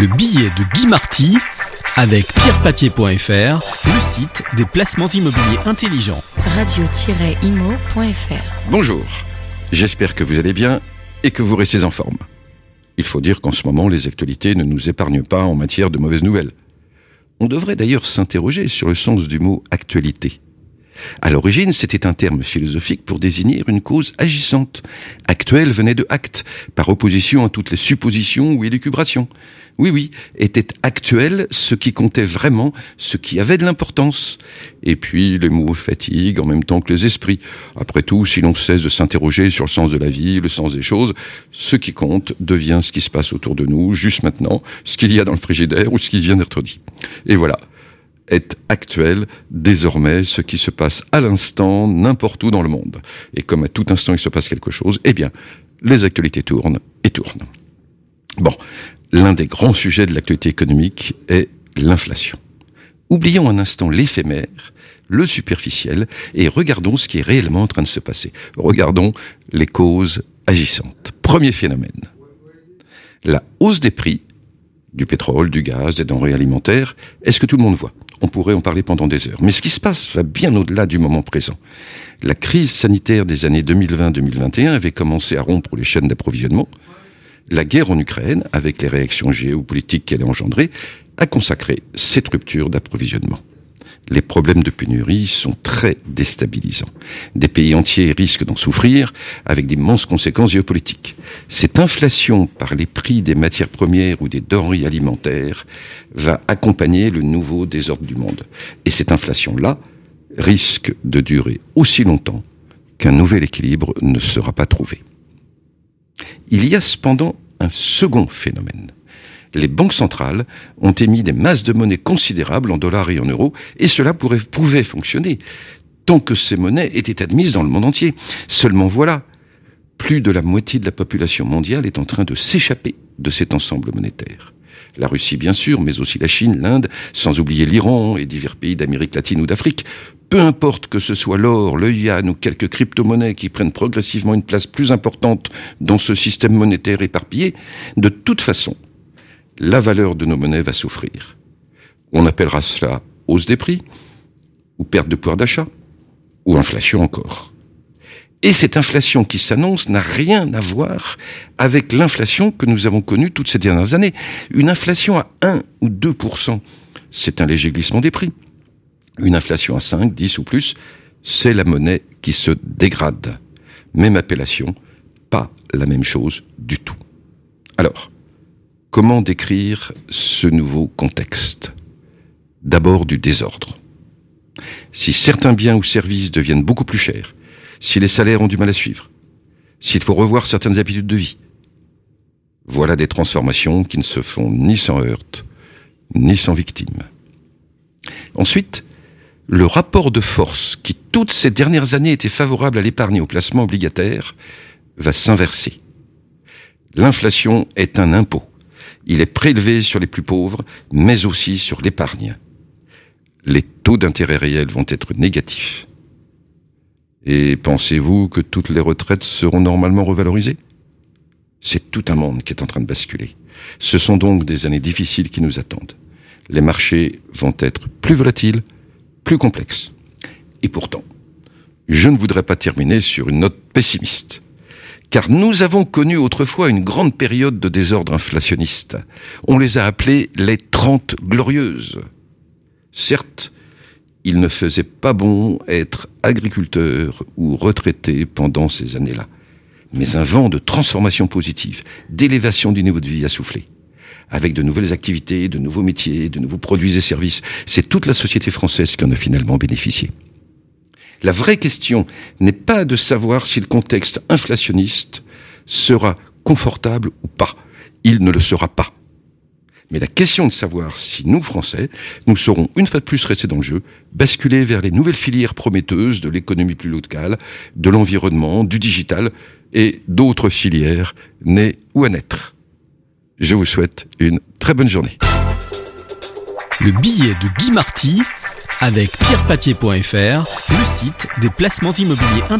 Le billet de Guy Marty avec pierrepapier.fr, le site des placements immobiliers intelligents. radio-imo.fr Bonjour, j'espère que vous allez bien et que vous restez en forme. Il faut dire qu'en ce moment, les actualités ne nous épargnent pas en matière de mauvaises nouvelles. On devrait d'ailleurs s'interroger sur le sens du mot actualité. À l'origine, c'était un terme philosophique pour désigner une cause agissante. Actuelle venait de acte, par opposition à toutes les suppositions ou élucubrations. Oui, oui, était actuel ce qui comptait vraiment, ce qui avait de l'importance. Et puis les mots fatiguent en même temps que les esprits. Après tout, si l'on cesse de s'interroger sur le sens de la vie, le sens des choses, ce qui compte devient ce qui se passe autour de nous, juste maintenant, ce qu'il y a dans le frigidaire ou ce qui vient d'être dit. Et voilà est actuel désormais ce qui se passe à l'instant n'importe où dans le monde. Et comme à tout instant il se passe quelque chose, eh bien, les actualités tournent et tournent. Bon, l'un des grands sujets de l'actualité économique est l'inflation. Oublions un instant l'éphémère, le superficiel, et regardons ce qui est réellement en train de se passer. Regardons les causes agissantes. Premier phénomène. La hausse des prix du pétrole, du gaz, des denrées alimentaires, est-ce que tout le monde voit? On pourrait en parler pendant des heures. Mais ce qui se passe va bien au-delà du moment présent. La crise sanitaire des années 2020-2021 avait commencé à rompre les chaînes d'approvisionnement. La guerre en Ukraine, avec les réactions géopolitiques qu'elle a engendrées, a consacré cette rupture d'approvisionnement les problèmes de pénurie sont très déstabilisants. Des pays entiers risquent d'en souffrir avec d'immenses conséquences géopolitiques. Cette inflation par les prix des matières premières ou des denrées alimentaires va accompagner le nouveau désordre du monde. Et cette inflation-là risque de durer aussi longtemps qu'un nouvel équilibre ne sera pas trouvé. Il y a cependant un second phénomène les banques centrales ont émis des masses de monnaie considérables en dollars et en euros, et cela pouvait fonctionner tant que ces monnaies étaient admises dans le monde entier. Seulement voilà, plus de la moitié de la population mondiale est en train de s'échapper de cet ensemble monétaire. La Russie, bien sûr, mais aussi la Chine, l'Inde, sans oublier l'Iran et divers pays d'Amérique latine ou d'Afrique. Peu importe que ce soit l'or, le yuan ou quelques crypto-monnaies qui prennent progressivement une place plus importante dans ce système monétaire éparpillé, de toute façon, la valeur de nos monnaies va souffrir. On appellera cela hausse des prix, ou perte de pouvoir d'achat, ou inflation encore. Et cette inflation qui s'annonce n'a rien à voir avec l'inflation que nous avons connue toutes ces dernières années. Une inflation à 1 ou 2%, c'est un léger glissement des prix. Une inflation à 5, 10 ou plus, c'est la monnaie qui se dégrade. Même appellation, pas la même chose du tout. Alors, Comment décrire ce nouveau contexte? D'abord du désordre. Si certains biens ou services deviennent beaucoup plus chers, si les salaires ont du mal à suivre, s'il faut revoir certaines habitudes de vie, voilà des transformations qui ne se font ni sans heurte, ni sans victime. Ensuite, le rapport de force qui toutes ces dernières années était favorable à l'épargne et au placement obligataire va s'inverser. L'inflation est un impôt il est prélevé sur les plus pauvres, mais aussi sur l'épargne. Les taux d'intérêt réels vont être négatifs. Et pensez-vous que toutes les retraites seront normalement revalorisées? C'est tout un monde qui est en train de basculer. Ce sont donc des années difficiles qui nous attendent. Les marchés vont être plus volatiles, plus complexes. Et pourtant, je ne voudrais pas terminer sur une note pessimiste car nous avons connu autrefois une grande période de désordre inflationniste. On les a appelées les Trente Glorieuses. Certes, il ne faisait pas bon être agriculteur ou retraité pendant ces années-là. Mais un vent de transformation positive, d'élévation du niveau de vie a soufflé. Avec de nouvelles activités, de nouveaux métiers, de nouveaux produits et services, c'est toute la société française qui en a finalement bénéficié. La vraie question n'est pas de savoir si le contexte inflationniste sera confortable ou pas. Il ne le sera pas. Mais la question de savoir si nous, Français, nous serons une fois de plus restés dans le jeu, basculer vers les nouvelles filières prometteuses de l'économie plus locale, de l'environnement, du digital et d'autres filières nées ou à naître. Je vous souhaite une très bonne journée. Le billet de Guy Marty avec pierrepapier.fr, le site des placements immobiliers